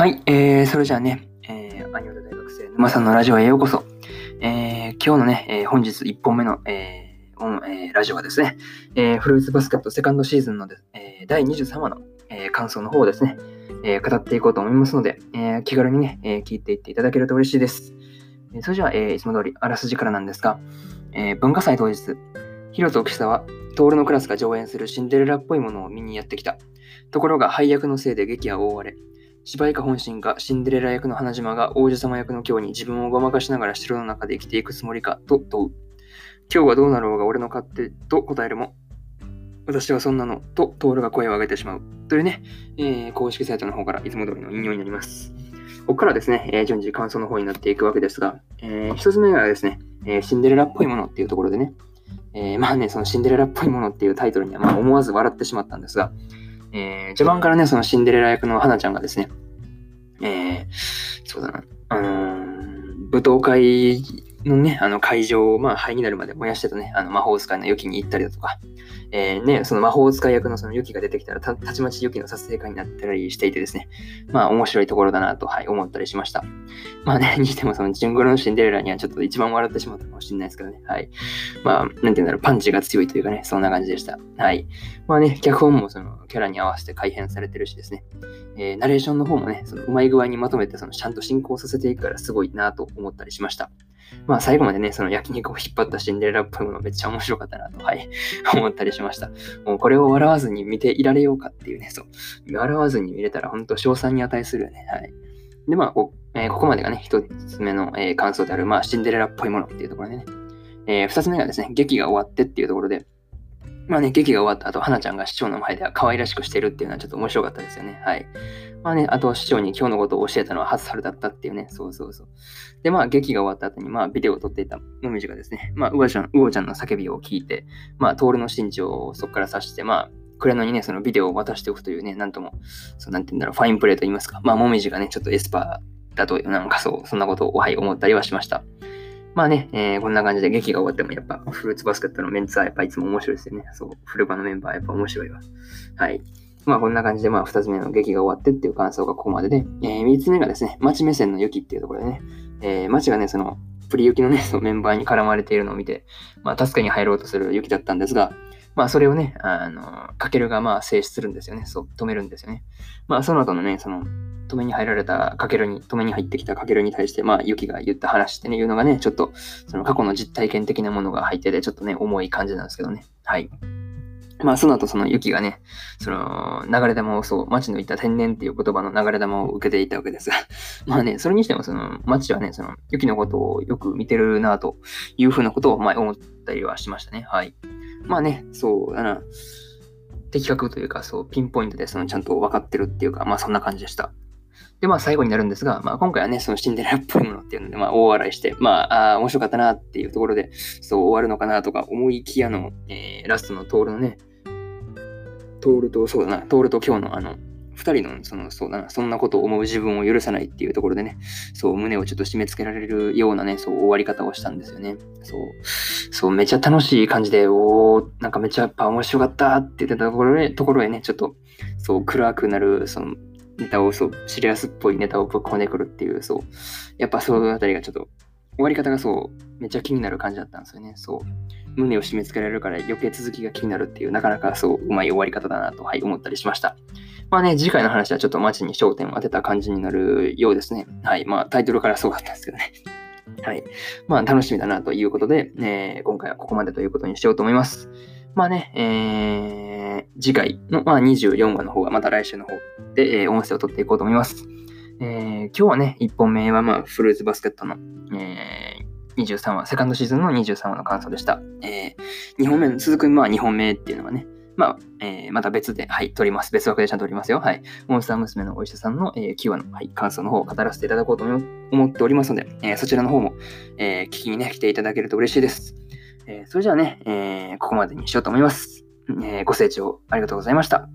はい、えー、それじゃあね、えー、アニメ大学生沼さんのラジオへようこそ。えー、今日のね、えー、本日1本目の、えーえー、ラジオはですね、えー、フルーツバスケットセカンドシーズンので、えー、第23話の、えー、感想の方をですね、えー、語っていこうと思いますので、えー、気軽にね、えー、聞いていっていただけると嬉しいです。えー、それじゃあ、えー、いつも通りあらすじからなんですが、えー、文化祭当日、ヒロとキサは、トールのクラスが上演するシンデレラっぽいものを見にやってきた。ところが配役のせいで劇は大荒れ。芝居か本心かシンデレラ役の花島が王子様役の今日に自分をごまかしながら城の中で生きていくつもりかと問う。今日はどうなろうが俺の勝手と答えるも、私はそんなのとトールが声を上げてしまう。というね、えー、公式サイトの方からいつも通りの引用になります。ここからですね、えー、順次感想の方になっていくわけですが、えー、一つ目がですね、えー、シンデレラっぽいものっていうところでね、えー、まあね、そのシンデレラっぽいものっていうタイトルにはまあ思わず笑ってしまったんですが、えー、序盤からね、そのシンデレラ役の花ちゃんがですね、えー、そうだな、あのー、舞踏会のね、あの会場を、まあ、灰になるまで燃やしてたね、あの魔法使いの良きに行ったりだとか、えー、ね、その魔法使い役のそのユキが出てきたら、たたちまちユキの撮影会になったりしていてですね、まあ面白いところだなと、はい、思ったりしました。まあね、にしてもそのジングルのシンデレラにはちょっと一番笑ってしまったかもしれないですけどね、はい。まあ、なんて言うんだろう、パンチが強いというかね、そんな感じでした。はい。まあね、脚本もそのキャラに合わせて改変されてるしですね、えー、ナレーションの方もね、そのうまい具合にまとめて、そのちゃんと進行させていくからすごいなと思ったりしました。まあ最後までね、その焼肉を引っ張ったシンデレラっぽいものめっちゃ面白かったなと、はい、思ったりしました。もうこれを笑わずに見ていられようかっていうね、そう。笑わずに見れたら本当賞賛に値するよね。はい。で、まあこ、えー、ここまでがね、一つ目の、えー、感想である、まあ、シンデレラっぽいものっていうところでね。えー、二つ目がですね、劇が終わってっていうところで、まあね、劇が終わった後、花ちゃんが市長の前では可愛らしくしてるっていうのはちょっと面白かったですよね。はい。まあね、あと市長に今日のことを教えたのは初春だったっていうね、そうそうそう。で、まあ劇が終わった後に、まあビデオを撮っていたもみじがですね、まあうおちゃん、うおちゃんの叫びを聞いて、まあ徹の身長をそこから指して、まあ、クレノにね、そのビデオを渡しておくというね、なんとも、そうなんて言うんだろう、ファインプレーと言いますか、まあもみじがね、ちょっとエスパーだと、なんかそう、そんなことを、はい、思ったりはしました。まあね、えー、こんな感じで劇が終わってもやっぱフルーツバスケットのメンツはやっぱいつも面白いですよね。そう、フルバのメンバーやっぱ面白いわ。はい。まあこんな感じでまあ二つ目の劇が終わってっていう感想がここまでで、えー、三つ目がですね、町目線の雪っていうところでね、えー、町がね、その、プリ雪のね、そのメンバーに絡まれているのを見て、まあ助けに入ろうとする雪だったんですが、まあそれをね、あの、かけるがまあ制止するんですよね。そう、止めるんですよね。まあその後のね、その、止めに入られたかけるに、止めに入ってきたかけるに対して、まあ、ユキが言った話ってね、いうのがね、ちょっと、その過去の実体験的なものが入ってて、ちょっとね、重い感じなんですけどね。はい。まあ、その後、そのユキがね、その、流れ玉をそう、町の言った天然っていう言葉の流れ玉を受けていたわけですが、まあね、それにしても、その、町はね、その、ユキのことをよく見てるな、というふうなことを、まあ、思ったりはしましたね。はい。まあね、そうだな、的確というか、そう、ピンポイントで、その、ちゃんと分かってるっていうか、まあ、そんな感じでした。で、まあ最後になるんですが、まあ今回はね、そのシンデレラっぽいものっていうので、まあ大笑いして、まあ、あ面白かったなっていうところで、そう終わるのかなとか思いきやの、えー、ラストのトールのね、トールと、そうだな、トールと今日のあの、二人の、その、そうだな、そんなことを思う自分を許さないっていうところでね、そう、胸をちょっと締め付けられるようなね、そう、終わり方をしたんですよね。そう、そう、めちゃ楽しい感じで、おー、なんかめちゃやっぱ面白かったって言ってたところへ、ところへね、ちょっと、そう、暗くなる、その、ネタをそう、シリアスっぽいネタをぶっ込んでくるっていう、そう、やっぱそのあたりがちょっと、終わり方がそう、めっちゃ気になる感じだったんですよね。そう。胸を締め付けられるから余計続きが気になるっていう、なかなかそう、うまい終わり方だなと、はい、思ったりしました。まあね、次回の話はちょっと街に焦点を当てた感じになるようですね。はい。まあ、タイトルからそうだったんですけどね。はい。まあ、楽しみだなということで、えー、今回はここまでということにしようと思います。まあね、えー、次回の、まあ、24話の方がまた来週の方で、えー、音声を取っていこうと思います。えー、今日はね、1本目は、まあ、フルーツバスケットの、えー、23話、セカンドシーズンの23話の感想でした。えー、2本目、続く、まあ、2本目っていうのがね、まあ、えー、また別で、はい、撮ります。別枠でちゃんと撮りますよ。はい。モンスター娘のお医者さんの、えー、9話の、はい、感想の方を語らせていただこうと思っておりますので、えー、そちらの方も、えー、聞きにね、来ていただけると嬉しいです。えー、それじゃあね、えー、ここまでにしようと思います。えー、ご清聴ありがとうございました。